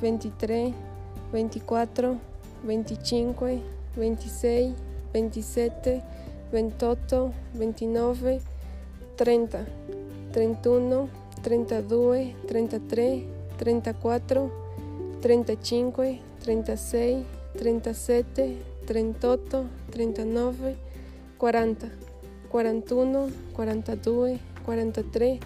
23, 24, 25, 26, 27, 28, 29, 30, 31, 32, 33, 34, 35, 36, 37, 38, 39, 40, 41, 42, 43,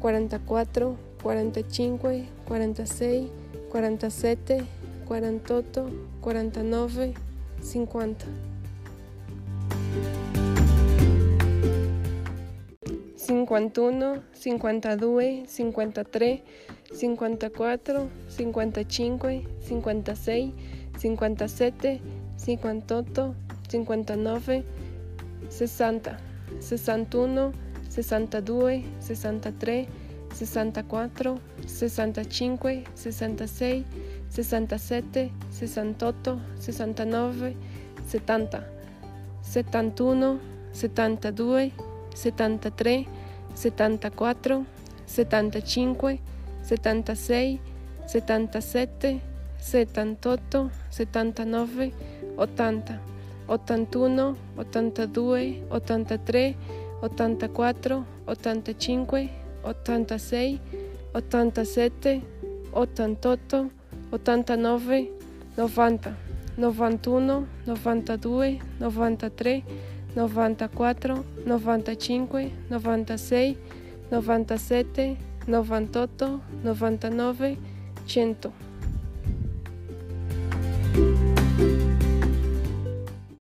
44, 45, 46, 47, 48, 49, 50. 51, 52, 53, 54, 55, 56, 57, 58, 59, 60, 61, 62, 63, 64, 65, 66, 67, 68, 69, 70, 71, 72, 73, 74, 75, 76, 77, 78, 79, 80, 81, 82, 83, 84, 85, 86, 87, 88, 89, 90, 91, 92, 93, 94, 95, 96, 97, 98, 99, 100.